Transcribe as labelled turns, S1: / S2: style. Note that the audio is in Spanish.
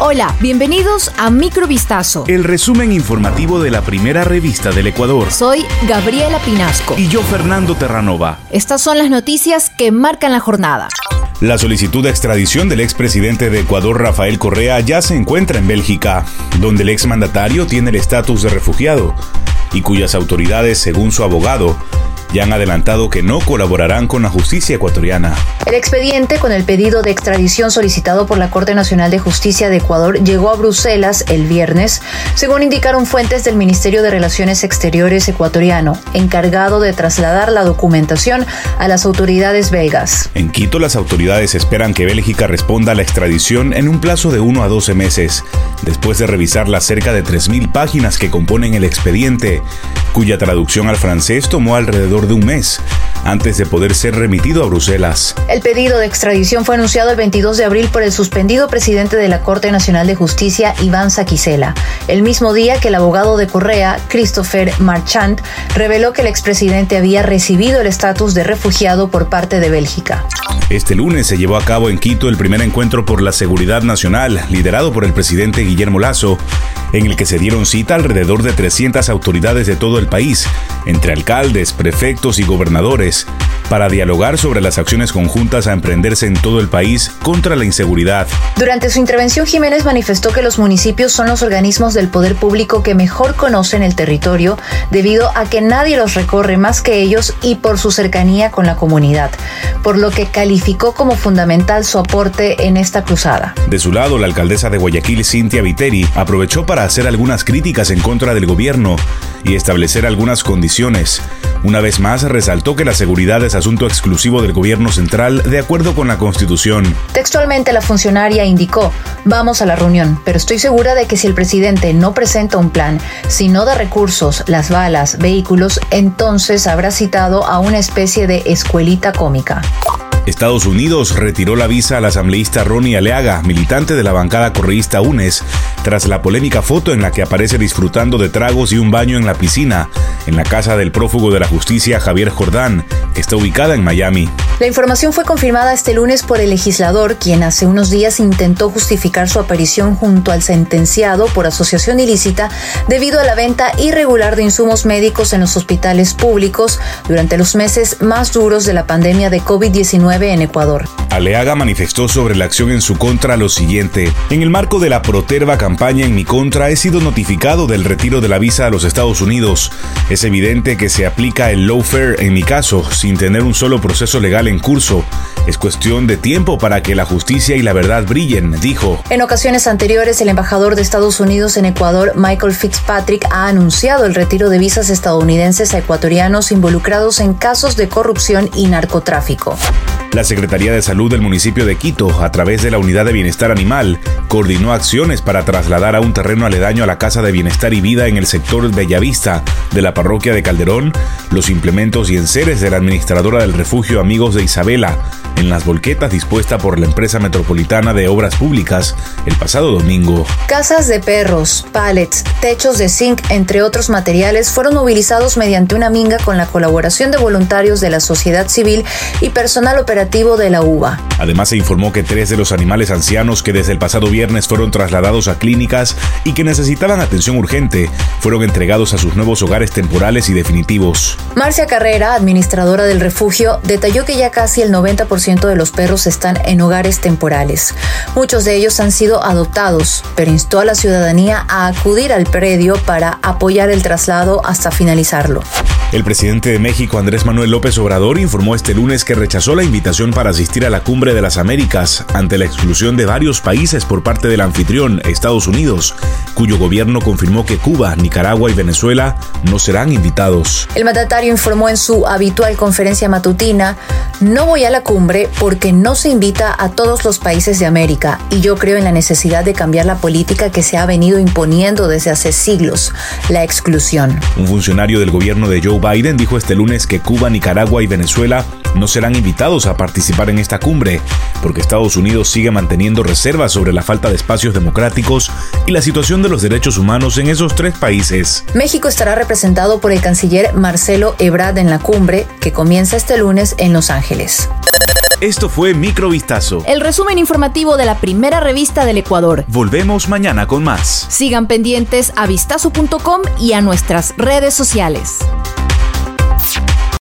S1: Hola, bienvenidos a Microvistazo.
S2: El resumen informativo de la primera revista del Ecuador.
S1: Soy Gabriela Pinasco.
S2: Y yo, Fernando Terranova.
S1: Estas son las noticias que marcan la jornada.
S2: La solicitud de extradición del expresidente de Ecuador, Rafael Correa, ya se encuentra en Bélgica, donde el exmandatario tiene el estatus de refugiado y cuyas autoridades, según su abogado, ya han adelantado que no colaborarán con la justicia ecuatoriana.
S1: El expediente con el pedido de extradición solicitado por la Corte Nacional de Justicia de Ecuador llegó a Bruselas el viernes, según indicaron fuentes del Ministerio de Relaciones Exteriores ecuatoriano, encargado de trasladar la documentación a las autoridades belgas.
S2: En Quito, las autoridades esperan que Bélgica responda a la extradición en un plazo de 1 a 12 meses, después de revisar las cerca de 3.000 páginas que componen el expediente, cuya traducción al francés tomó alrededor de un mes antes de poder ser remitido a Bruselas.
S1: El pedido de extradición fue anunciado el 22 de abril por el suspendido presidente de la Corte Nacional de Justicia, Iván Saquicela, el mismo día que el abogado de Correa, Christopher Marchand, reveló que el expresidente había recibido el estatus de refugiado por parte de Bélgica.
S2: Este lunes se llevó a cabo en Quito el primer encuentro por la seguridad nacional, liderado por el presidente Guillermo Lazo, en el que se dieron cita alrededor de 300 autoridades de todo el país, entre alcaldes, prefectos y gobernadores, para dialogar sobre las acciones conjuntas a emprenderse en todo el país contra la inseguridad.
S1: Durante su intervención, Jiménez manifestó que los municipios son los organismos del poder público que mejor conocen el territorio debido a que nadie los recorre más que ellos y por su cercanía con la comunidad, por lo que calificó como fundamental su aporte en esta cruzada.
S2: De su lado, la alcaldesa de Guayaquil, Cintia Viteri, aprovechó para hacer algunas críticas en contra del gobierno y establecer algunas condiciones. Una vez más, resaltó que la seguridad es asunto exclusivo del gobierno central de acuerdo con la Constitución.
S1: Textualmente, la funcionaria indicó, vamos a la reunión, pero estoy segura de que si el presidente no presenta un plan, si no da recursos, las balas, vehículos, entonces habrá citado a una especie de escuelita cómica.
S2: Estados Unidos retiró la visa al asambleísta Ronnie Aleaga, militante de la bancada correísta UNES, tras la polémica foto en la que aparece disfrutando de tragos y un baño en la piscina, en la casa del prófugo de la justicia Javier Jordán, que está ubicada en Miami.
S1: La información fue confirmada este lunes por el legislador, quien hace unos días intentó justificar su aparición junto al sentenciado por asociación ilícita debido a la venta irregular de insumos médicos en los hospitales públicos durante los meses más duros de la pandemia de COVID-19 en Ecuador.
S2: Aleaga manifestó sobre la acción en su contra lo siguiente. En el marco de la proterva campaña en mi contra he sido notificado del retiro de la visa a los Estados Unidos. Es evidente que se aplica el lawfare en mi caso, sin tener un solo proceso legal en curso. Es cuestión de tiempo para que la justicia y la verdad brillen, dijo.
S1: En ocasiones anteriores, el embajador de Estados Unidos en Ecuador, Michael Fitzpatrick, ha anunciado el retiro de visas estadounidenses a ecuatorianos involucrados en casos de corrupción y narcotráfico.
S2: La Secretaría de Salud del municipio de Quito, a través de la Unidad de Bienestar Animal, coordinó acciones para trasladar a un terreno aledaño a la Casa de Bienestar y Vida en el sector Bellavista de la parroquia de Calderón los implementos y enseres de la administradora del refugio Amigos de Isabela, en las volquetas dispuesta por la empresa metropolitana de obras públicas el pasado domingo.
S1: Casas de perros, pallets, techos de zinc, entre otros materiales, fueron movilizados mediante una minga con la colaboración de voluntarios de la sociedad civil y personal operativo de la UBA.
S2: Además se informó que tres de los animales ancianos que desde el pasado viernes fueron trasladados a clínicas y que necesitaban atención urgente fueron entregados a sus nuevos hogares temporales y definitivos.
S1: Marcia Carrera, administradora del refugio, detalló que ya casi el 90% de los perros están en hogares temporales. Muchos de ellos han sido adoptados, pero instó a la ciudadanía a acudir al predio para apoyar el traslado hasta finalizarlo.
S2: El presidente de México, Andrés Manuel López Obrador, informó este lunes que rechazó la invitación para asistir a la Cumbre de las Américas ante la exclusión de varios países por parte del anfitrión, Estados Unidos, cuyo gobierno confirmó que Cuba, Nicaragua y Venezuela no serán invitados.
S1: El mandatario informó en su habitual conferencia matutina, no voy a la cumbre porque no se invita a todos los países de América y yo creo en la necesidad de cambiar la política que se ha venido imponiendo desde hace siglos, la exclusión.
S2: Un funcionario del gobierno de Joe Biden dijo este lunes que Cuba, Nicaragua y Venezuela no serán invitados a participar en esta cumbre, porque Estados Unidos sigue manteniendo reservas sobre la falta de espacios democráticos y la situación de los derechos humanos en esos tres países.
S1: México estará representado por el canciller Marcelo Ebrard en la cumbre, que comienza este lunes en Los Ángeles.
S2: Esto fue Microvistazo.
S1: El resumen informativo de la primera revista del Ecuador.
S2: Volvemos mañana con más.
S1: Sigan pendientes a vistazo.com y a nuestras redes sociales. Bye.